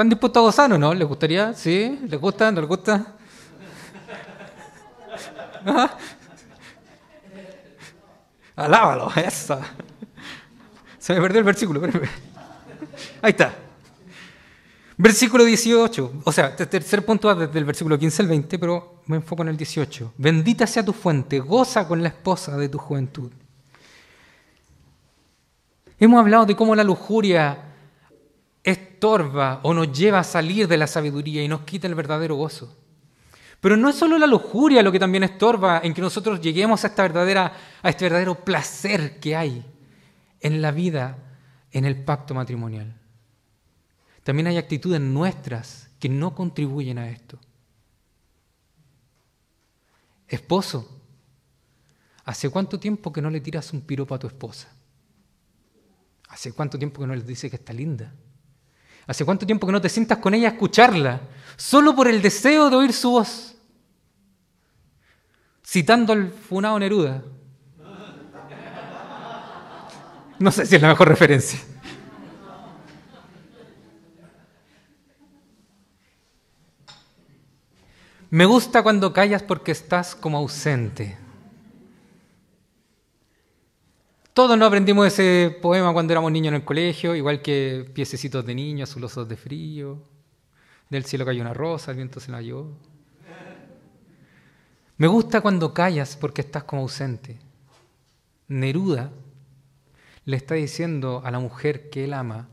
¿Están dispuestos a gozar o no? ¿Les gustaría? ¿Sí? ¿Les gusta? ¿No les gusta? ¿Ah? Alábalo, esa. Se me perdió el versículo. Ahí está. Versículo 18, o sea, este tercer punto va desde el versículo 15 al 20, pero me enfoco en el 18. Bendita sea tu fuente, goza con la esposa de tu juventud. Hemos hablado de cómo la lujuria estorba o nos lleva a salir de la sabiduría y nos quita el verdadero gozo. Pero no es solo la lujuria lo que también estorba en que nosotros lleguemos a, esta verdadera, a este verdadero placer que hay en la vida, en el pacto matrimonial. También hay actitudes nuestras que no contribuyen a esto. Esposo, ¿hace cuánto tiempo que no le tiras un piropo a tu esposa? ¿Hace cuánto tiempo que no le dices que está linda? ¿Hace cuánto tiempo que no te sientas con ella a escucharla? Solo por el deseo de oír su voz. Citando al funado Neruda. No sé si es la mejor referencia. Me gusta cuando callas porque estás como ausente. Todos no aprendimos ese poema cuando éramos niños en el colegio, igual que piececitos de niños, azulosos de frío, del cielo cayó una rosa, el viento se la llevó. Me gusta cuando callas porque estás como ausente. Neruda le está diciendo a la mujer que él ama,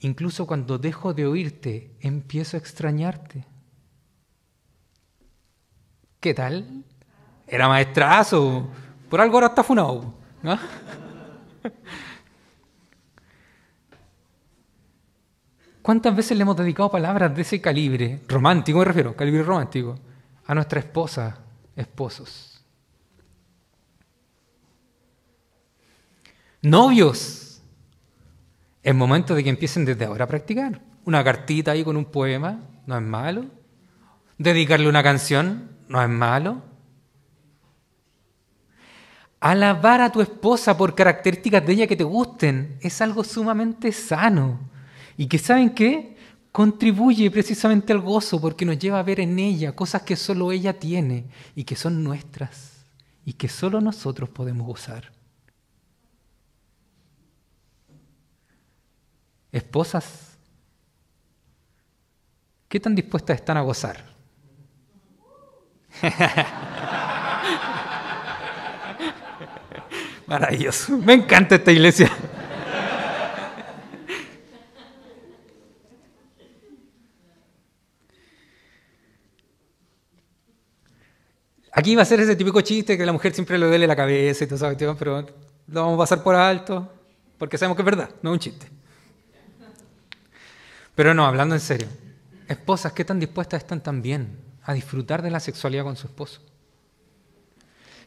incluso cuando dejo de oírte, empiezo a extrañarte. ¿Qué tal? Era maestrazo. Por algo ahora está funado. ¿Cuántas veces le hemos dedicado palabras de ese calibre, romántico me refiero, calibre romántico, a nuestra esposa, esposos? Novios, es momento de que empiecen desde ahora a practicar. Una cartita ahí con un poema, no es malo. Dedicarle una canción, no es malo. Alabar a tu esposa por características de ella que te gusten es algo sumamente sano y que, ¿saben qué? Contribuye precisamente al gozo porque nos lleva a ver en ella cosas que solo ella tiene y que son nuestras y que solo nosotros podemos gozar. Esposas, ¿qué tan dispuestas están a gozar? Maravilloso. Me encanta esta iglesia. Aquí va a ser ese típico chiste que la mujer siempre le duele la cabeza y todo eso, pero lo vamos a pasar por alto porque sabemos que es verdad, no es un chiste. Pero no, hablando en serio, esposas, ¿qué tan dispuestas están también a disfrutar de la sexualidad con su esposo?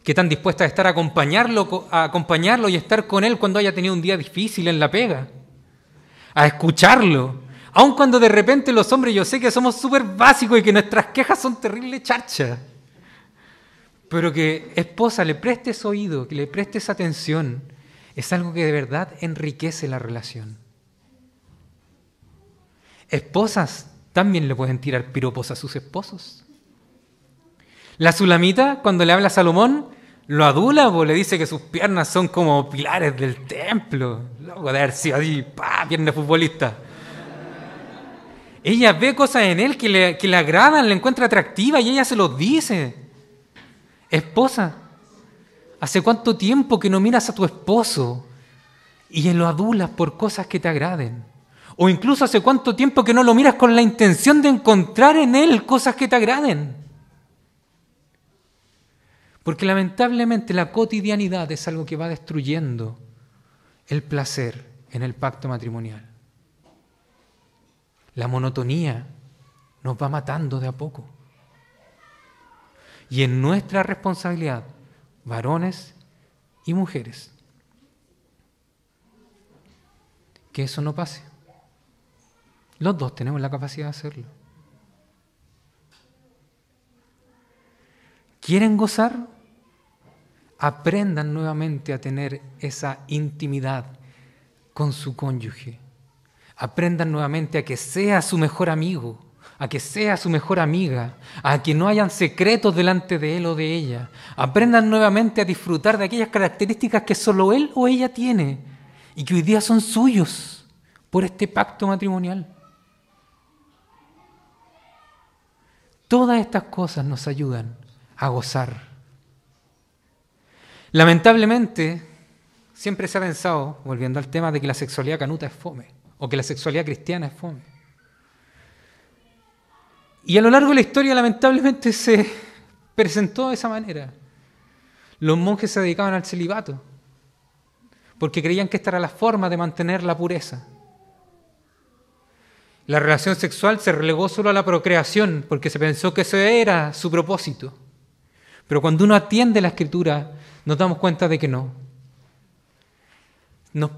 ¿Qué tan dispuestas a estar a acompañarlo, a acompañarlo y estar con él cuando haya tenido un día difícil en la pega? A escucharlo. Aun cuando de repente los hombres, yo sé que somos súper básicos y que nuestras quejas son terribles charchas. Pero que esposa le prestes oído, que le prestes atención, es algo que de verdad enriquece la relación. Esposas también le pueden tirar piropos a sus esposos. La Sulamita, cuando le habla a Salomón, lo adula, o le dice que sus piernas son como pilares del templo. Loco de haber sido así, pa, pierna futbolista. Ella ve cosas en él que le, que le agradan, le encuentra atractiva y ella se los dice. Esposa, ¿hace cuánto tiempo que no miras a tu esposo y lo adulas por cosas que te agraden? O incluso hace cuánto tiempo que no lo miras con la intención de encontrar en él cosas que te agraden. Porque lamentablemente la cotidianidad es algo que va destruyendo el placer en el pacto matrimonial. La monotonía nos va matando de a poco. Y en nuestra responsabilidad, varones y mujeres, que eso no pase. Los dos tenemos la capacidad de hacerlo. ¿Quieren gozar? Aprendan nuevamente a tener esa intimidad con su cónyuge. Aprendan nuevamente a que sea su mejor amigo, a que sea su mejor amiga, a que no hayan secretos delante de él o de ella. Aprendan nuevamente a disfrutar de aquellas características que solo él o ella tiene y que hoy día son suyos por este pacto matrimonial. Todas estas cosas nos ayudan a gozar. Lamentablemente, siempre se ha pensado, volviendo al tema, de que la sexualidad canuta es fome, o que la sexualidad cristiana es fome. Y a lo largo de la historia, lamentablemente, se presentó de esa manera. Los monjes se dedicaban al celibato, porque creían que esta era la forma de mantener la pureza. La relación sexual se relegó solo a la procreación porque se pensó que ese era su propósito. Pero cuando uno atiende la escritura, nos damos cuenta de que no. Nos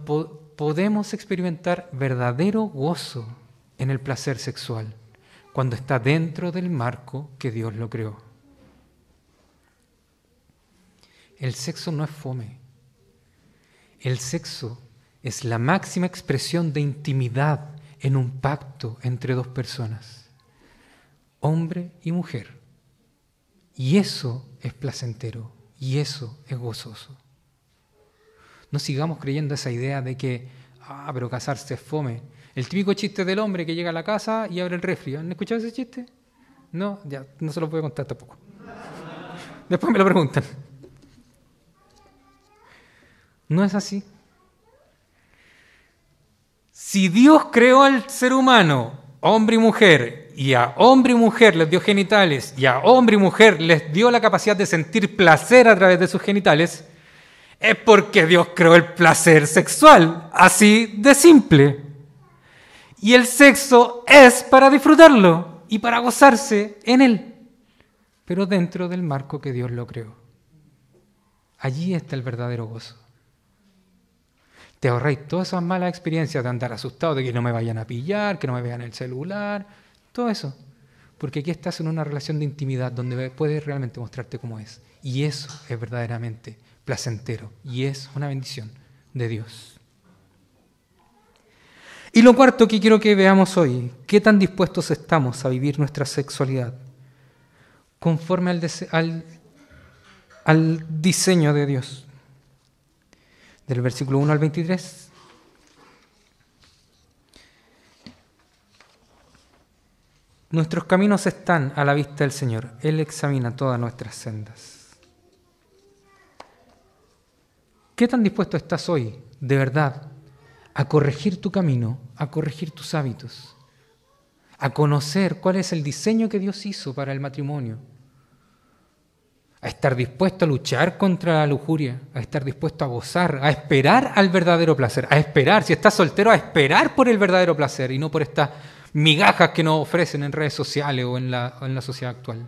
podemos experimentar verdadero gozo en el placer sexual cuando está dentro del marco que Dios lo creó. El sexo no es fome. El sexo es la máxima expresión de intimidad en un pacto entre dos personas, hombre y mujer. Y eso es placentero y eso es gozoso. No sigamos creyendo esa idea de que, ah, pero casarse es fome. El típico chiste del hombre que llega a la casa y abre el refri. ¿Han escuchado ese chiste? No, ya, no se lo voy a contar tampoco. Después me lo preguntan. No es así. Si Dios creó al ser humano, hombre y mujer, y a hombre y mujer les dio genitales, y a hombre y mujer les dio la capacidad de sentir placer a través de sus genitales, es porque Dios creó el placer sexual, así de simple. Y el sexo es para disfrutarlo y para gozarse en él, pero dentro del marco que Dios lo creó. Allí está el verdadero gozo. Te ahorráis todas esas malas experiencias de andar asustado de que no me vayan a pillar, que no me vean el celular, todo eso. Porque aquí estás en una relación de intimidad donde puedes realmente mostrarte cómo es. Y eso es verdaderamente placentero y es una bendición de Dios. Y lo cuarto que quiero que veamos hoy, ¿qué tan dispuestos estamos a vivir nuestra sexualidad conforme al, al, diseño de Dios? Del versículo 1 al 23. Nuestros caminos están a la vista del Señor. Él examina todas nuestras sendas. ¿Qué tan dispuesto estás hoy, de verdad, a corregir tu camino, a corregir tus hábitos, a conocer cuál es el diseño que Dios hizo para el matrimonio, a estar dispuesto a luchar contra la lujuria, a estar dispuesto a gozar, a esperar al verdadero placer, a esperar, si estás soltero, a esperar por el verdadero placer y no por estas migajas que nos ofrecen en redes sociales o en la, en la sociedad actual.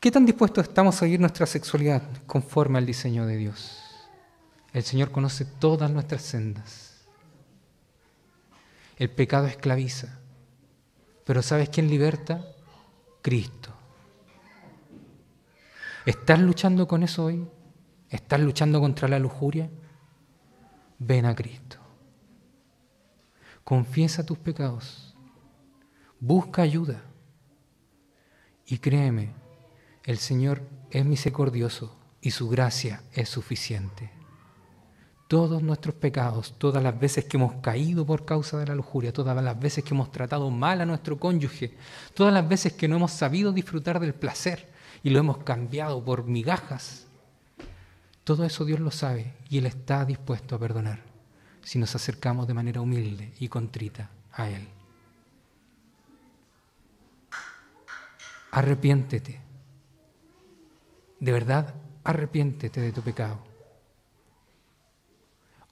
¿Qué tan dispuestos estamos a vivir nuestra sexualidad conforme al diseño de Dios? El Señor conoce todas nuestras sendas. El pecado esclaviza. Pero ¿sabes quién liberta? Cristo. ¿Estás luchando con eso hoy? ¿Estás luchando contra la lujuria? Ven a Cristo. Confiesa tus pecados. Busca ayuda. Y créeme, el Señor es misericordioso y su gracia es suficiente todos nuestros pecados, todas las veces que hemos caído por causa de la lujuria, todas las veces que hemos tratado mal a nuestro cónyuge, todas las veces que no hemos sabido disfrutar del placer y lo hemos cambiado por migajas. Todo eso Dios lo sabe y Él está dispuesto a perdonar si nos acercamos de manera humilde y contrita a Él. Arrepiéntete. De verdad, arrepiéntete de tu pecado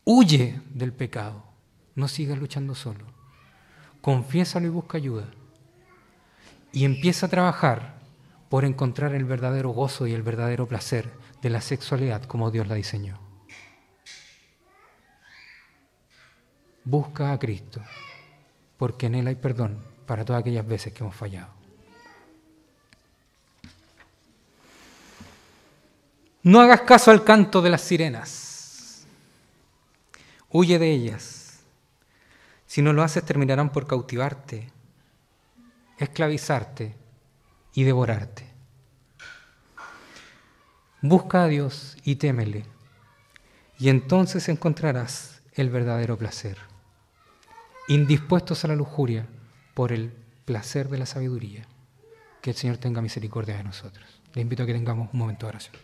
Huye del pecado. No sigas luchando solo. Confiésalo y busca ayuda. Y empieza a trabajar por encontrar el verdadero gozo y el verdadero placer de la sexualidad como Dios la diseñó. Busca a Cristo, porque en Él hay perdón para todas aquellas veces que hemos fallado. No hagas caso al canto de las sirenas Huye de ellas. Si no lo haces, terminarán por cautivarte, esclavizarte y devorarte. Busca a Dios y témele, y entonces encontrarás el verdadero placer. Indispuestos a la lujuria por el placer de la sabiduría. Que el Señor tenga misericordia de nosotros. Le invito a que tengamos un momento de oración.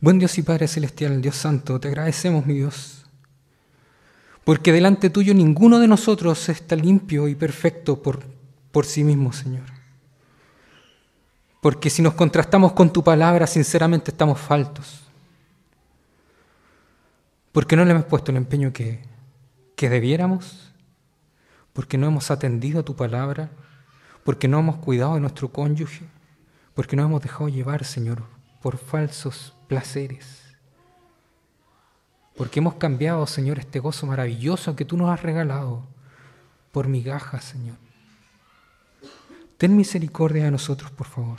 Buen Dios y Padre Celestial, Dios Santo, te agradecemos, mi Dios, porque delante tuyo ninguno de nosotros está limpio y perfecto por, por sí mismo, Señor. Porque si nos contrastamos con tu palabra, sinceramente estamos faltos. Porque no le hemos puesto el empeño que, que debiéramos, porque no hemos atendido a tu palabra, porque no hemos cuidado de nuestro cónyuge, porque no hemos dejado llevar, Señor, por falsos placeres. Porque hemos cambiado, Señor, este gozo maravilloso que tú nos has regalado por migajas, Señor. Ten misericordia de nosotros, por favor.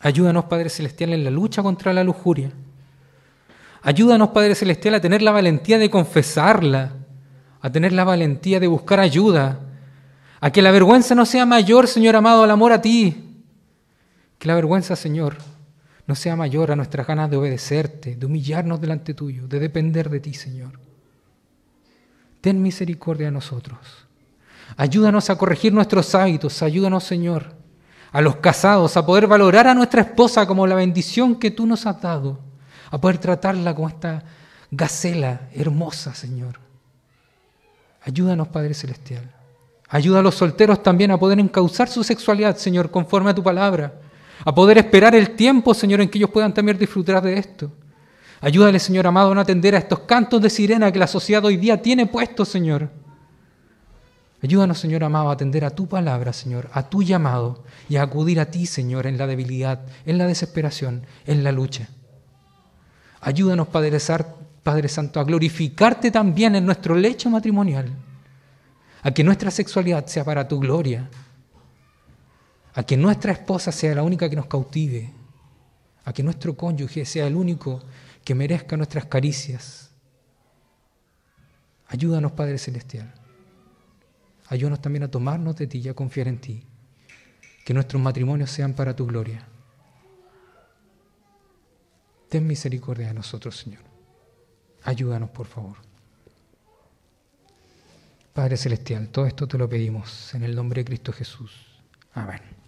Ayúdanos, Padre Celestial, en la lucha contra la lujuria. Ayúdanos, Padre Celestial, a tener la valentía de confesarla, a tener la valentía de buscar ayuda, a que la vergüenza no sea mayor, Señor amado, al amor a ti. Que la vergüenza, Señor, no sea mayor a nuestras ganas de obedecerte, de humillarnos delante tuyo, de depender de ti, Señor. Ten misericordia de nosotros. Ayúdanos a corregir nuestros hábitos, ayúdanos, Señor, a los casados a poder valorar a nuestra esposa como la bendición que tú nos has dado, a poder tratarla como esta gacela hermosa, Señor. Ayúdanos, Padre Celestial. Ayuda a los solteros también a poder encauzar su sexualidad, Señor, conforme a tu palabra a poder esperar el tiempo, Señor, en que ellos puedan también disfrutar de esto. Ayúdale, Señor amado, a no atender a estos cantos de sirena que la sociedad hoy día tiene puestos, Señor. Ayúdanos, Señor amado, a atender a tu palabra, Señor, a tu llamado y a acudir a ti, Señor, en la debilidad, en la desesperación, en la lucha. Ayúdanos, Padre, Padre Santo, a glorificarte también en nuestro lecho matrimonial, a que nuestra sexualidad sea para tu gloria, a que nuestra esposa sea la única que nos cautive, a que nuestro cónyuge sea el único que merezca nuestras caricias. Ayúdanos, Padre Celestial. Ayúdanos también a tomarnos de ti y a confiar en ti. Que nuestros matrimonios sean para tu gloria. Ten misericordia de nosotros, Señor. Ayúdanos, por favor. Padre Celestial, todo esto te lo pedimos en el nombre de Cristo Jesús. Amén.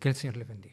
Que el Señor les bendiga.